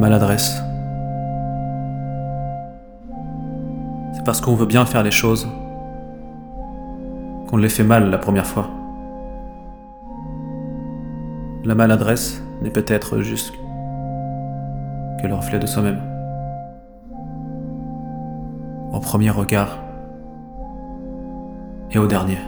maladresse. C'est parce qu'on veut bien faire les choses qu'on les fait mal la première fois. La maladresse n'est peut-être juste que le reflet de soi-même. Au premier regard et au dernier.